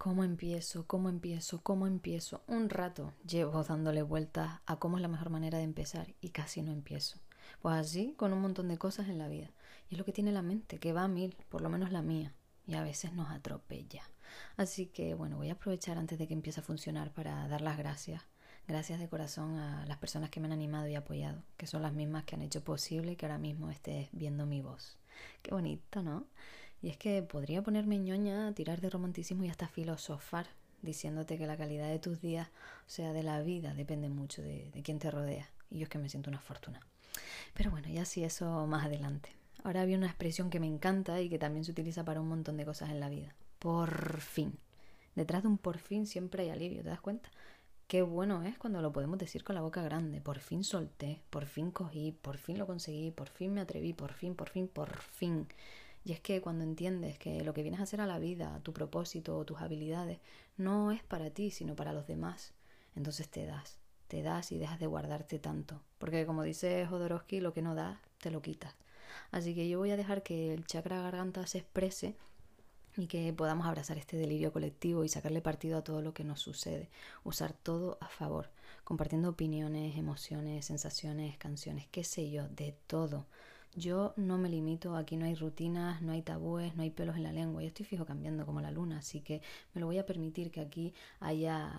¿Cómo empiezo? ¿Cómo empiezo? ¿Cómo empiezo? Un rato llevo dándole vueltas a cómo es la mejor manera de empezar y casi no empiezo. Pues así, con un montón de cosas en la vida. Y es lo que tiene la mente, que va a mil, por lo menos la mía, y a veces nos atropella. Así que bueno, voy a aprovechar antes de que empiece a funcionar para dar las gracias. Gracias de corazón a las personas que me han animado y apoyado, que son las mismas que han hecho posible que ahora mismo estés viendo mi voz. Qué bonito, ¿no? Y es que podría ponerme ñoña, tirar de romanticismo y hasta filosofar, diciéndote que la calidad de tus días, o sea, de la vida, depende mucho de, quién te rodea. Y yo es que me siento una fortuna. Pero bueno, ya sí, eso más adelante. Ahora había una expresión que me encanta y que también se utiliza para un montón de cosas en la vida. Por fin. Detrás de un por fin siempre hay alivio, ¿te das cuenta? Qué bueno es cuando lo podemos decir con la boca grande. Por fin solté, por fin cogí, por fin lo conseguí, por fin me atreví, por fin, por fin, por fin. Y es que cuando entiendes que lo que vienes a hacer a la vida, tu propósito o tus habilidades, no es para ti, sino para los demás, entonces te das, te das y dejas de guardarte tanto. Porque como dice Jodorowsky, lo que no das, te lo quitas. Así que yo voy a dejar que el chakra garganta se exprese y que podamos abrazar este delirio colectivo y sacarle partido a todo lo que nos sucede, usar todo a favor, compartiendo opiniones, emociones, sensaciones, canciones, qué sé yo, de todo yo no me limito, aquí no hay rutinas, no hay tabúes, no hay pelos en la lengua. Yo estoy fijo cambiando como la luna, así que me lo voy a permitir que aquí haya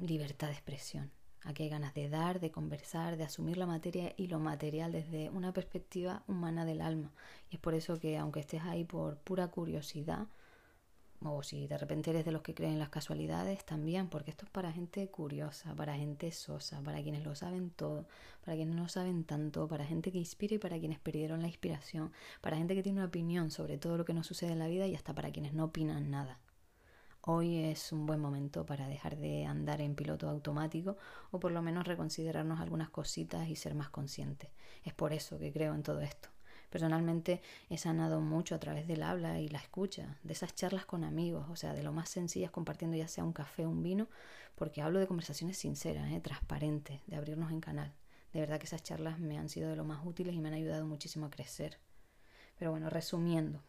libertad de expresión. Aquí hay ganas de dar, de conversar, de asumir la materia y lo material desde una perspectiva humana del alma. Y es por eso que aunque estés ahí por pura curiosidad, o si de repente eres de los que creen las casualidades, también, porque esto es para gente curiosa, para gente sosa, para quienes lo saben todo, para quienes no saben tanto, para gente que inspira y para quienes perdieron la inspiración, para gente que tiene una opinión sobre todo lo que nos sucede en la vida y hasta para quienes no opinan nada. Hoy es un buen momento para dejar de andar en piloto automático o por lo menos reconsiderarnos algunas cositas y ser más conscientes. Es por eso que creo en todo esto. Personalmente he sanado mucho a través del habla y la escucha, de esas charlas con amigos, o sea, de lo más sencillas compartiendo ya sea un café o un vino, porque hablo de conversaciones sinceras, ¿eh? transparentes, de abrirnos en canal. De verdad que esas charlas me han sido de lo más útiles y me han ayudado muchísimo a crecer. Pero bueno, resumiendo,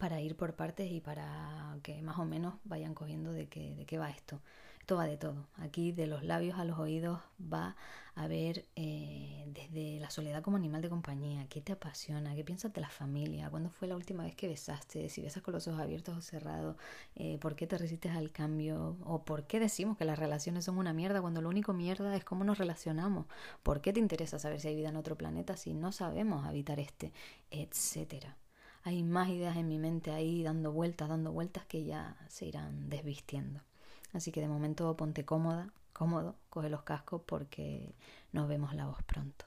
para ir por partes y para que más o menos vayan cogiendo de qué, de qué va esto. Esto va de todo. Aquí de los labios a los oídos va a ver eh, desde la soledad como animal de compañía, qué te apasiona, qué piensas de la familia, cuándo fue la última vez que besaste, si besas con los ojos abiertos o cerrados, eh, por qué te resistes al cambio o por qué decimos que las relaciones son una mierda cuando lo único mierda es cómo nos relacionamos, por qué te interesa saber si hay vida en otro planeta si no sabemos habitar este, etcétera hay más ideas en mi mente ahí dando vueltas, dando vueltas que ya se irán desvistiendo. Así que de momento ponte cómoda, cómodo, coge los cascos porque nos vemos la voz pronto.